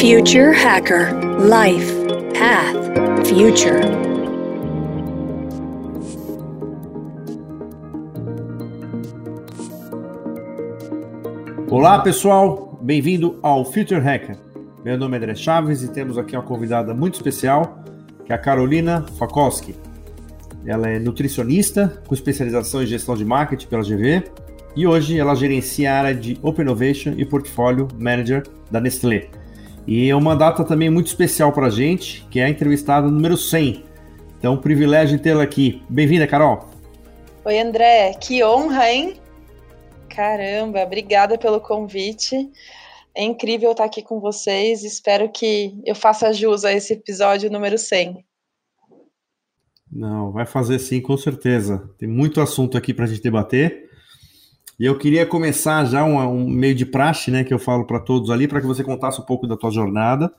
Future Hacker Life Path Future. Olá pessoal, bem-vindo ao Future Hacker. Meu nome é André Chaves e temos aqui uma convidada muito especial, que é a Carolina Fakowski. Ela é nutricionista com especialização em gestão de marketing pela GV e hoje ela gerencia a área de Open Innovation e Portfólio Manager da Nestlé. E é uma data também muito especial para a gente, que é a entrevistada número 100. Então, um privilégio tê-la aqui. Bem-vinda, Carol. Oi, André. Que honra, hein? Caramba, obrigada pelo convite. É incrível estar aqui com vocês. Espero que eu faça jus a esse episódio número 100. Não, vai fazer sim, com certeza. Tem muito assunto aqui para a gente debater. E eu queria começar já um, um meio de praxe, né, que eu falo para todos ali, para que você contasse um pouco da tua jornada,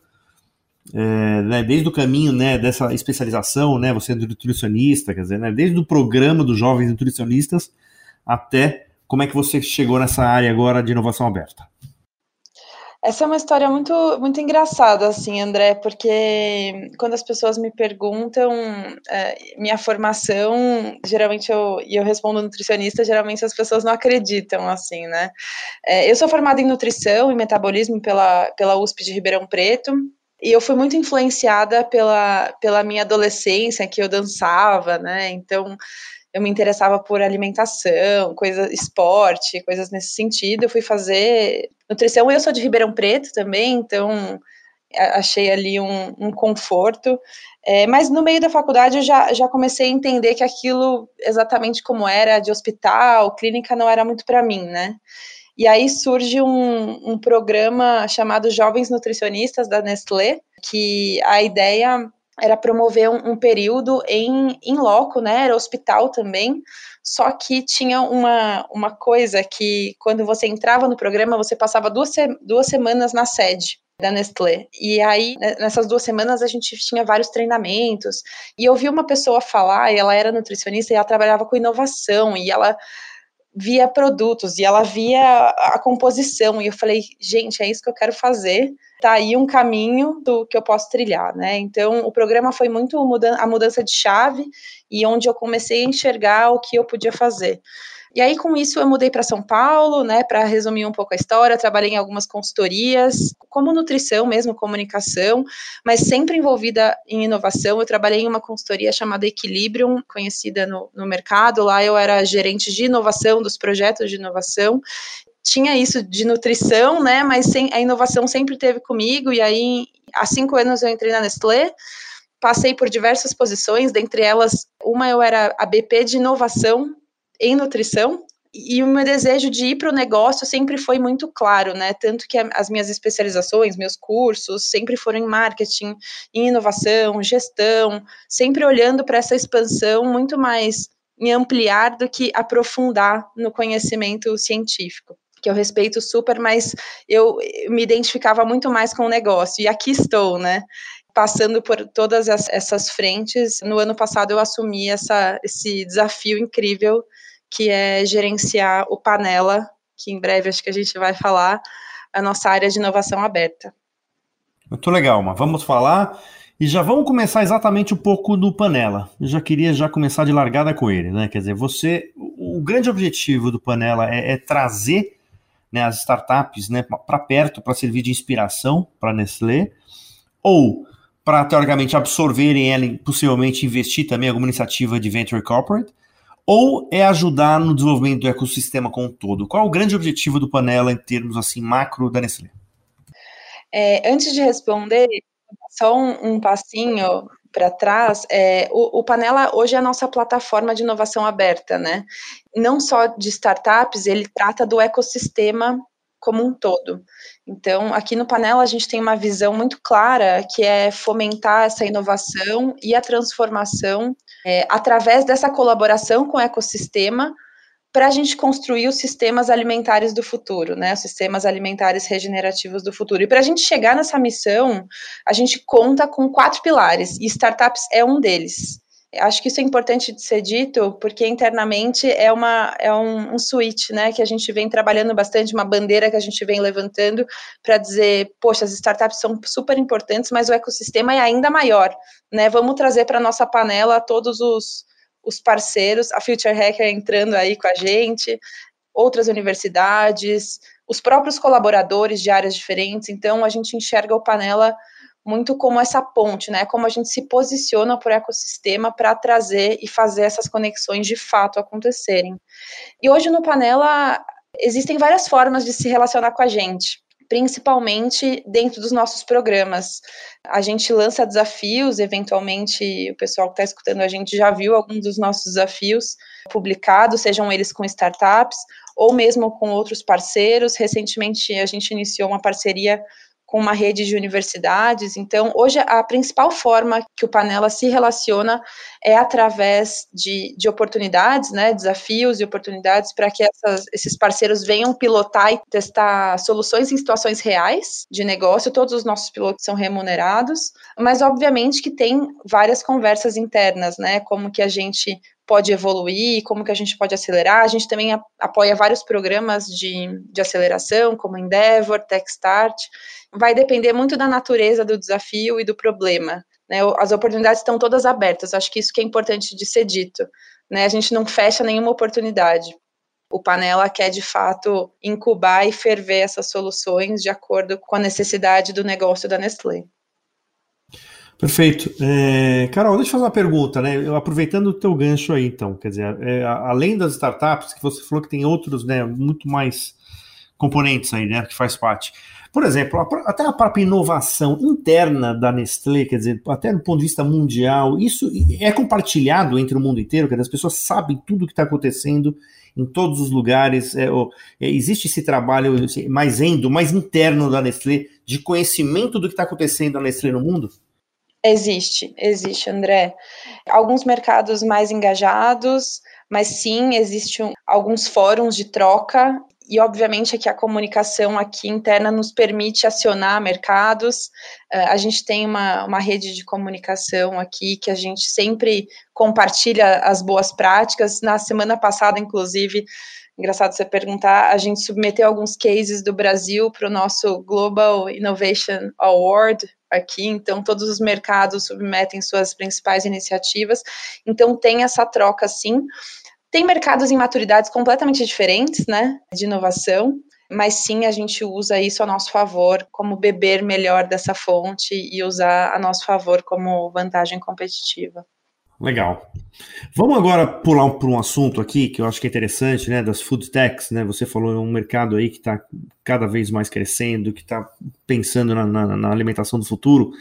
é, né, desde o caminho, né, dessa especialização, né, você é nutricionista, quer dizer, né, desde o programa dos jovens nutricionistas até como é que você chegou nessa área agora de inovação aberta. Essa é uma história muito, muito engraçada, assim, André, porque quando as pessoas me perguntam é, minha formação, geralmente eu, e eu respondo nutricionista, geralmente as pessoas não acreditam, assim, né? É, eu sou formada em nutrição e metabolismo pela, pela USP de Ribeirão Preto, e eu fui muito influenciada pela, pela minha adolescência, que eu dançava, né? Então, eu me interessava por alimentação, coisa, esporte, coisas nesse sentido. Eu fui fazer nutrição. Eu sou de Ribeirão Preto também, então achei ali um, um conforto. É, mas no meio da faculdade eu já, já comecei a entender que aquilo, exatamente como era de hospital, clínica, não era muito para mim, né? E aí surge um, um programa chamado Jovens Nutricionistas da Nestlé, que a ideia era promover um, um, período em, em loco, né? Era hospital também. Só que tinha uma, uma coisa que, quando você entrava no programa, você passava duas, duas semanas na sede da Nestlé. E aí, né, nessas duas semanas, a gente tinha vários treinamentos. E eu vi uma pessoa falar, e ela era nutricionista, e ela trabalhava com inovação, e ela via produtos, e ela via a composição. E eu falei, gente, é isso que eu quero fazer tá aí um caminho do que eu posso trilhar, né? Então, o programa foi muito a mudança de chave e onde eu comecei a enxergar o que eu podia fazer. E aí, com isso, eu mudei para São Paulo, né, para resumir um pouco a história. Trabalhei em algumas consultorias, como nutrição mesmo, comunicação, mas sempre envolvida em inovação. Eu trabalhei em uma consultoria chamada Equilibrium, conhecida no, no mercado. Lá eu era gerente de inovação, dos projetos de inovação tinha isso de nutrição, né? Mas sem, a inovação sempre teve comigo. E aí, há cinco anos eu entrei na Nestlé, passei por diversas posições, dentre elas, uma eu era a BP de inovação em nutrição. E o meu desejo de ir para o negócio sempre foi muito claro, né? Tanto que as minhas especializações, meus cursos, sempre foram em marketing, em inovação, gestão, sempre olhando para essa expansão muito mais em ampliar do que aprofundar no conhecimento científico que eu respeito super, mas eu me identificava muito mais com o negócio. E aqui estou, né? Passando por todas essas frentes. No ano passado eu assumi essa, esse desafio incrível que é gerenciar o Panela, que em breve acho que a gente vai falar, a nossa área de inovação aberta. Muito legal, mas vamos falar e já vamos começar exatamente um pouco do Panela. Eu já queria já começar de largada com ele, né? Quer dizer, você, o grande objetivo do Panela é, é trazer né, as startups né, para perto, para servir de inspiração para Nestlé, ou para, teoricamente, absorverem ela e possivelmente investir também em alguma iniciativa de venture corporate, ou é ajudar no desenvolvimento do ecossistema como um todo? Qual é o grande objetivo do Panela em termos assim macro da Nestlé? É, antes de responder, só um, um passinho para trás, é, o, o, Panela hoje é a nossa plataforma de inovação aberta, né? Não só de startups, ele trata do ecossistema como um todo. Então, aqui no Panela a gente tem uma visão muito clara que é fomentar essa inovação e a transformação é, através dessa colaboração com o ecossistema para a gente construir os sistemas alimentares do futuro, né? Os sistemas alimentares regenerativos do futuro. E para a gente chegar nessa missão, a gente conta com quatro pilares, e startups é um deles. Acho que isso é importante de ser dito, porque internamente é, uma, é um, um switch, né, que a gente vem trabalhando bastante, uma bandeira que a gente vem levantando para dizer, poxa, as startups são super importantes, mas o ecossistema é ainda maior, né, vamos trazer para nossa panela todos os, os parceiros, a Future Hacker entrando aí com a gente, outras universidades, os próprios colaboradores de áreas diferentes, então a gente enxerga o Panela muito como essa ponte, né? Como a gente se posiciona para o ecossistema para trazer e fazer essas conexões de fato acontecerem. E hoje no Panela existem várias formas de se relacionar com a gente principalmente dentro dos nossos programas. A gente lança desafios, eventualmente o pessoal que está escutando a gente já viu alguns dos nossos desafios publicados, sejam eles com startups ou mesmo com outros parceiros. Recentemente a gente iniciou uma parceria com uma rede de universidades. Então, hoje, a principal forma que o Panela se relaciona é através de, de oportunidades, né, desafios e oportunidades para que essas, esses parceiros venham pilotar e testar soluções em situações reais de negócio. Todos os nossos pilotos são remunerados, mas, obviamente, que tem várias conversas internas, né, como que a gente pode evoluir, como que a gente pode acelerar. A gente também apoia vários programas de, de aceleração, como Endeavor, Techstart. Vai depender muito da natureza do desafio e do problema. Né? As oportunidades estão todas abertas. Acho que isso que é importante de ser dito. Né? A gente não fecha nenhuma oportunidade. O Panela quer, de fato, incubar e ferver essas soluções de acordo com a necessidade do negócio da Nestlé. Perfeito. É, Carol, deixa eu fazer uma pergunta, né? Eu, aproveitando o teu gancho aí, então, quer dizer, é, além das startups, que você falou que tem outros, né, muito mais componentes aí, né, que faz parte. Por exemplo, até a própria inovação interna da Nestlé, quer dizer, até do ponto de vista mundial, isso é compartilhado entre o mundo inteiro, quer dizer, as pessoas sabem tudo o que está acontecendo em todos os lugares. É, é, existe esse trabalho assim, mais endo, mais interno da Nestlé, de conhecimento do que está acontecendo na Nestlé no mundo? Existe, existe, André. Alguns mercados mais engajados, mas sim, existem alguns fóruns de troca e obviamente é que a comunicação aqui interna nos permite acionar mercados. Uh, a gente tem uma, uma rede de comunicação aqui que a gente sempre compartilha as boas práticas. Na semana passada, inclusive, engraçado você perguntar, a gente submeteu alguns cases do Brasil para o nosso Global Innovation Award, aqui, então todos os mercados submetem suas principais iniciativas, então tem essa troca sim. Tem mercados em maturidades completamente diferentes, né, de inovação, mas sim a gente usa isso a nosso favor, como beber melhor dessa fonte e usar a nosso favor como vantagem competitiva. Legal. Vamos agora pular para um assunto aqui que eu acho que é interessante, né, das food techs, né? Você falou um mercado aí que está cada vez mais crescendo, que está pensando na, na, na, alimentação do futuro.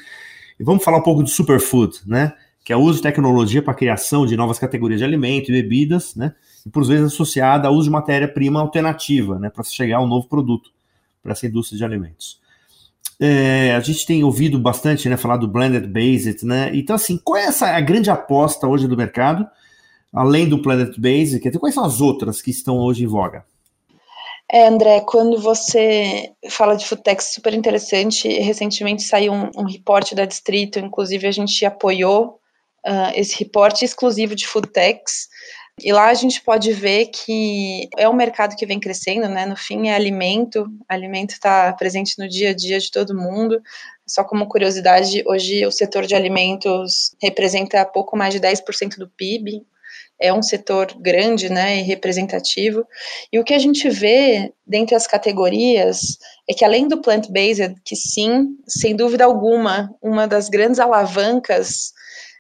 E vamos falar um pouco de superfood, né? Que é o uso de tecnologia para a criação de novas categorias de alimentos e bebidas, né? E por vezes associada ao uso de matéria-prima alternativa, né? Para chegar a um novo produto para essa indústria de alimentos. É, a gente tem ouvido bastante, né, falar do blended based, né? Então, assim, qual é essa a grande aposta hoje do mercado, além do blended based? Quais são as outras que estão hoje em voga? É, André, quando você fala de Futex, super interessante. Recentemente saiu um, um reporte da Distrito, inclusive a gente apoiou uh, esse reporte exclusivo de Futex. E lá a gente pode ver que é um mercado que vem crescendo, né? No fim, é alimento, alimento está presente no dia a dia de todo mundo. Só como curiosidade, hoje o setor de alimentos representa pouco mais de 10% do PIB. É um setor grande, né, e representativo. E o que a gente vê dentre as categorias é que além do plant-based, que sim, sem dúvida alguma, uma das grandes alavancas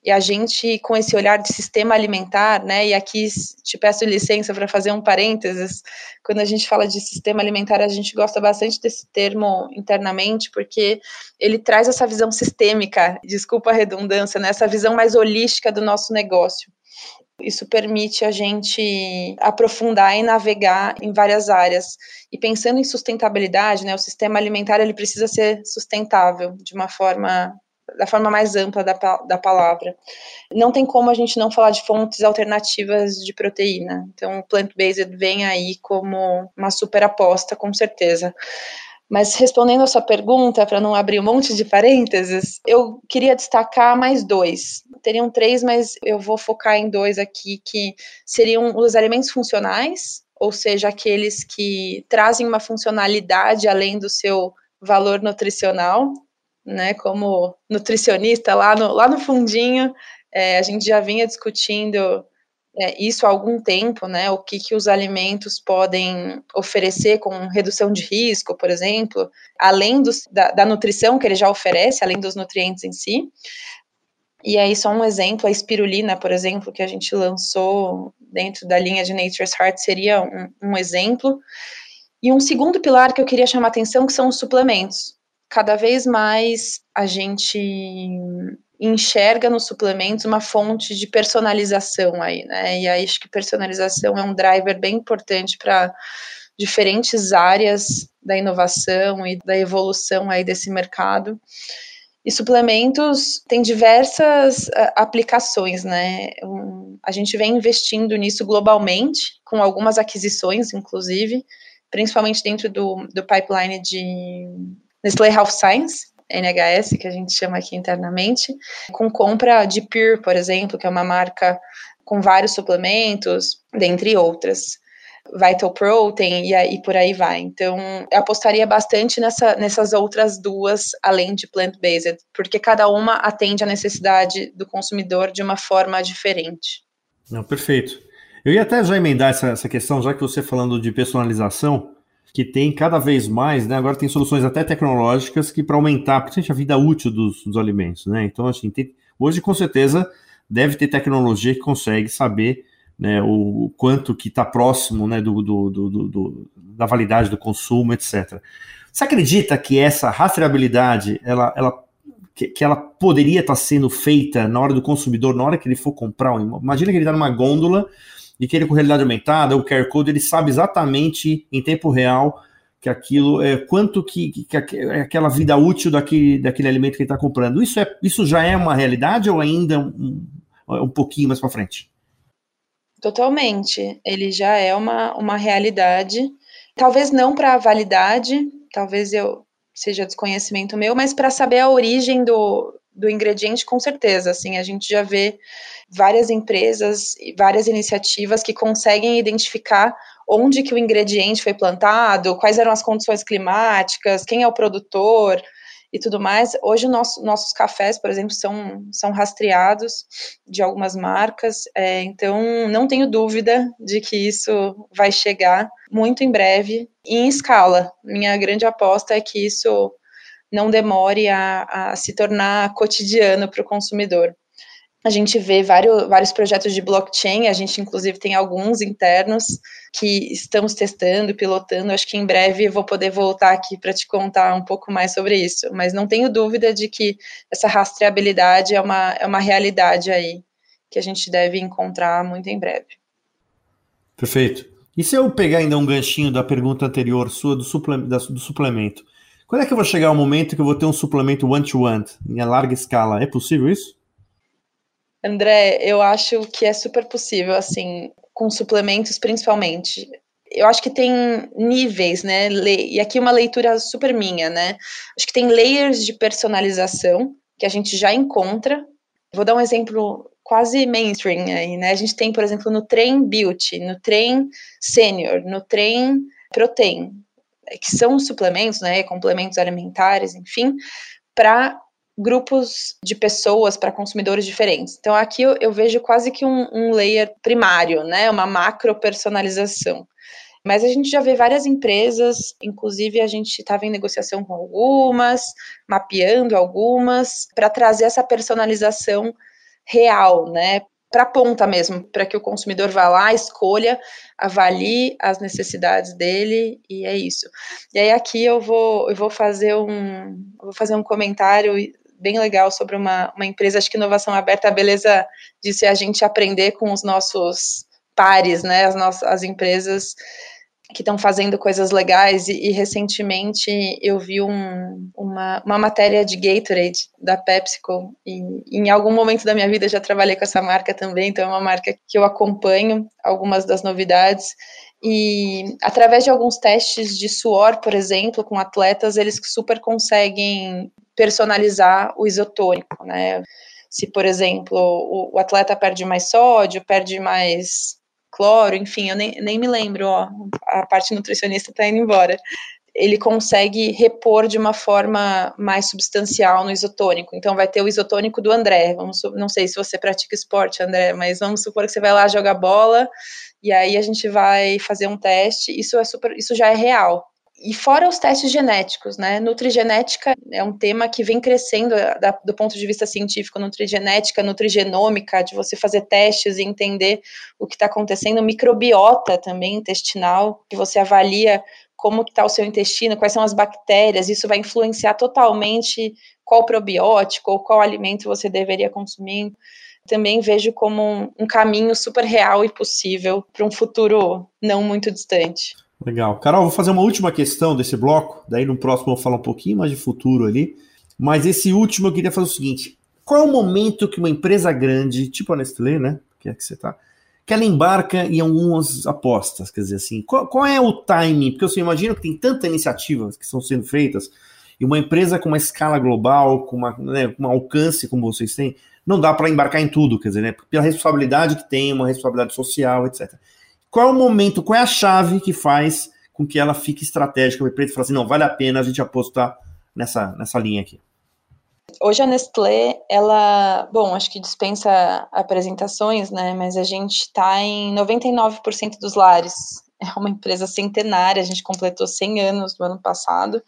e a gente, com esse olhar de sistema alimentar, né, e aqui te peço licença para fazer um parênteses, quando a gente fala de sistema alimentar, a gente gosta bastante desse termo internamente, porque ele traz essa visão sistêmica, desculpa a redundância, né, essa visão mais holística do nosso negócio. Isso permite a gente aprofundar e navegar em várias áreas. E pensando em sustentabilidade, né, o sistema alimentar ele precisa ser sustentável de uma forma da forma mais ampla da, da palavra. Não tem como a gente não falar de fontes alternativas de proteína. Então, o plant-based vem aí como uma super aposta, com certeza. Mas respondendo a sua pergunta, para não abrir um monte de parênteses, eu queria destacar mais dois. Teriam três, mas eu vou focar em dois aqui, que seriam os alimentos funcionais, ou seja, aqueles que trazem uma funcionalidade além do seu valor nutricional, né? Como nutricionista, lá no, lá no fundinho, é, a gente já vinha discutindo é, isso há algum tempo, né? O que, que os alimentos podem oferecer com redução de risco, por exemplo, além dos, da, da nutrição que ele já oferece, além dos nutrientes em si. E aí, só um exemplo, a espirulina, por exemplo, que a gente lançou dentro da linha de Nature's Heart, seria um, um exemplo. E um segundo pilar que eu queria chamar atenção, que são os suplementos. Cada vez mais a gente enxerga nos suplementos uma fonte de personalização aí, né? E aí acho que personalização é um driver bem importante para diferentes áreas da inovação e da evolução aí desse mercado. E suplementos têm diversas uh, aplicações, né? A gente vem investindo nisso globalmente, com algumas aquisições, inclusive, principalmente dentro do, do pipeline de Nestlé Health Science, NHS, que a gente chama aqui internamente, com compra de Pure, por exemplo, que é uma marca com vários suplementos, dentre outras. Vital Protein e, aí por aí vai. Então, eu apostaria bastante nessa, nessas outras duas, além de plant-based, porque cada uma atende à necessidade do consumidor de uma forma diferente. Não, perfeito. Eu ia até já emendar essa, essa questão, já que você falando de personalização, que tem cada vez mais, né? Agora tem soluções até tecnológicas que para aumentar, principalmente a vida útil dos, dos alimentos, né? Então, assim, tem, hoje com certeza deve ter tecnologia que consegue saber né, o quanto que está próximo né, do, do, do, do, da validade do consumo, etc. Você acredita que essa rastreabilidade ela, ela, que, que ela poderia estar tá sendo feita na hora do consumidor, na hora que ele for comprar? Imagina que ele está numa gôndola e que ele com realidade aumentada, o QR Code, ele sabe exatamente em tempo real que aquilo é quanto que, que, que é aquela vida útil daquele, daquele alimento que ele está comprando. Isso, é, isso já é uma realidade ou ainda um, um pouquinho mais para frente? Totalmente. Ele já é uma, uma realidade. Talvez não para a validade, talvez eu seja desconhecimento meu, mas para saber a origem do, do ingrediente, com certeza. Assim, a gente já vê várias empresas e várias iniciativas que conseguem identificar onde que o ingrediente foi plantado, quais eram as condições climáticas, quem é o produtor e tudo mais. Hoje nosso, nossos cafés, por exemplo, são, são rastreados de algumas marcas, é, então não tenho dúvida de que isso vai chegar muito em breve em escala. Minha grande aposta é que isso não demore a, a se tornar cotidiano para o consumidor. A gente vê vários, vários projetos de blockchain, a gente inclusive tem alguns internos que estamos testando, pilotando. Acho que em breve vou poder voltar aqui para te contar um pouco mais sobre isso. Mas não tenho dúvida de que essa rastreabilidade é uma, é uma realidade aí que a gente deve encontrar muito em breve. Perfeito. E se eu pegar ainda um ganchinho da pergunta anterior sua do, do suplemento? Quando é que eu vou chegar ao momento que eu vou ter um suplemento one-to-one -one, em larga escala? É possível isso? André, eu acho que é super possível, assim, com suplementos principalmente. Eu acho que tem níveis, né? E aqui uma leitura super minha, né? Acho que tem layers de personalização que a gente já encontra. Vou dar um exemplo quase mainstream aí, né? A gente tem, por exemplo, no Train Beauty, no Train Senior, no Train Protein, que são suplementos, né? Complementos alimentares, enfim, para grupos de pessoas para consumidores diferentes. Então aqui eu, eu vejo quase que um, um, layer primário, né, uma macro personalização. Mas a gente já vê várias empresas, inclusive a gente estava em negociação com algumas, mapeando algumas, para trazer essa personalização real, né, para a ponta mesmo, para que o consumidor vá lá, escolha, avalie as necessidades dele e é isso. E aí aqui eu vou eu vou fazer um vou fazer um comentário bem legal sobre uma, uma empresa, acho que inovação aberta, a beleza disso é a gente aprender com os nossos pares, né, as nossas as empresas que estão fazendo coisas legais e, e, recentemente eu vi um, uma, uma matéria de Gatorade da PepsiCo e, e em algum momento da minha vida já trabalhei com essa marca também, então é uma marca que eu acompanho algumas das novidades E através de alguns testes de suor, por exemplo, com atletas, eles super conseguem personalizar o isotônico, né? Se, por exemplo, o, o atleta perde mais sódio, perde mais cloro, enfim, eu nem, nem me lembro, ó, a parte nutricionista está indo embora. Ele consegue repor de uma forma mais substancial no isotônico. Então, vai ter o isotônico do André. Vamos, não sei se você pratica esporte, André, mas vamos supor que você vai lá jogar bola e aí a gente vai fazer um teste. Isso é super, isso já é real. E fora os testes genéticos, né? Nutrigenética é um tema que vem crescendo eh, da, do ponto de vista científico, nutrigenética, nutrigenômica, de você fazer testes e entender o que está acontecendo, microbiota também intestinal, que você avalia como está o seu intestino, quais são as bactérias, isso vai influenciar totalmente qual probiótico ou qual alimento você deveria consumir. Também vejo como um, um caminho super real e possível para um futuro não muito distante. Legal. Carol, vou fazer uma última questão desse bloco, daí no próximo eu vou falar um pouquinho mais de futuro ali. Mas esse último eu queria fazer o seguinte: qual é o momento que uma empresa grande, tipo a Nestlé, né? Que é que você tá, que ela embarca em algumas apostas, quer dizer assim, qual, qual é o timing? Porque eu imagino que tem tantas iniciativas que estão sendo feitas, e uma empresa com uma escala global, com uma, né, um alcance como vocês têm, não dá para embarcar em tudo, quer dizer, né, pela responsabilidade que tem, uma responsabilidade social, etc. Qual é o momento, qual é a chave que faz com que ela fique estratégica empresa e fala assim, não, vale a pena a gente apostar nessa, nessa linha aqui? Hoje a Nestlé, ela, bom, acho que dispensa apresentações, né, mas a gente está em 99% dos lares. É uma empresa centenária, a gente completou 100 anos no ano passado.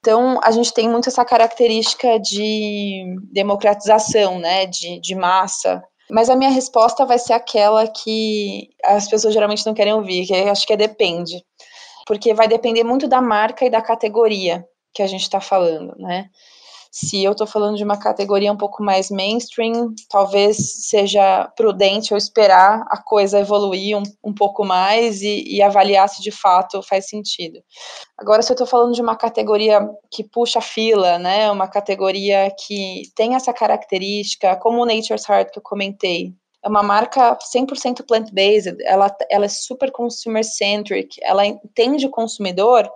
Então, a gente tem muito essa característica de democratização, né, de, de massa. Mas a minha resposta vai ser aquela que as pessoas geralmente não querem ouvir, que acho que é depende. Porque vai depender muito da marca e da categoria que a gente está falando, né? Se eu estou falando de uma categoria um pouco mais mainstream, talvez seja prudente eu esperar a coisa evoluir um, um pouco mais e, e, avaliar se de fato faz sentido. Agora, se eu estou falando de uma categoria que puxa fila, né, uma categoria que tem essa característica, como o Nature's Heart que eu comentei, é uma marca 100% plant-based, ela, ela é super consumer-centric, ela entende o consumidor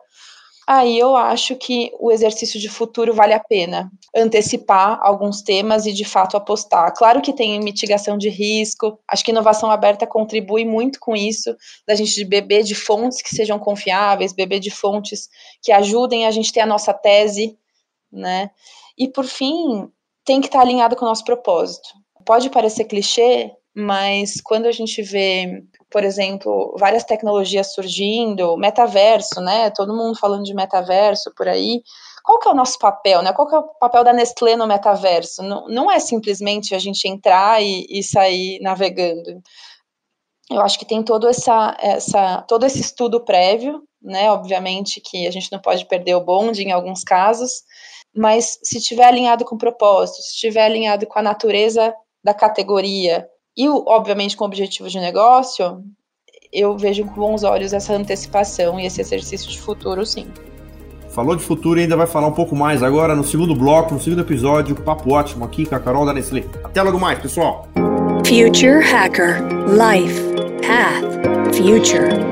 aí eu acho que o exercício de futuro vale a pena antecipar alguns temas e de fato apostar. Claro que tem mitigação de risco, acho que inovação aberta contribui muito com isso, da gente beber de fontes que sejam confiáveis, beber de fontes que ajudem a gente ter a nossa tese, né? E por fim, tem que estar alinhado com o nosso propósito. Pode parecer clichê, mas quando a gente vê por exemplo, várias tecnologias surgindo, metaverso, né? Todo mundo falando de metaverso por aí. Qual que é o nosso papel, né? Qual que é o papel da Nestlé no metaverso? Não, não é simplesmente a gente entrar e, e sair navegando. Eu acho que tem todo, essa, essa, todo esse estudo prévio, né? Obviamente que a gente não pode perder o bonde em alguns casos, mas se estiver alinhado com o propósito, se estiver alinhado com a natureza da categoria, e, obviamente, com o objetivo de negócio, eu vejo com bons olhos essa antecipação e esse exercício de futuro, sim. Falou de futuro e ainda vai falar um pouco mais agora no segundo bloco, no segundo episódio. Papo ótimo aqui com a Carol da Nestlé. Até logo mais, pessoal. Future Hacker Life Path Future.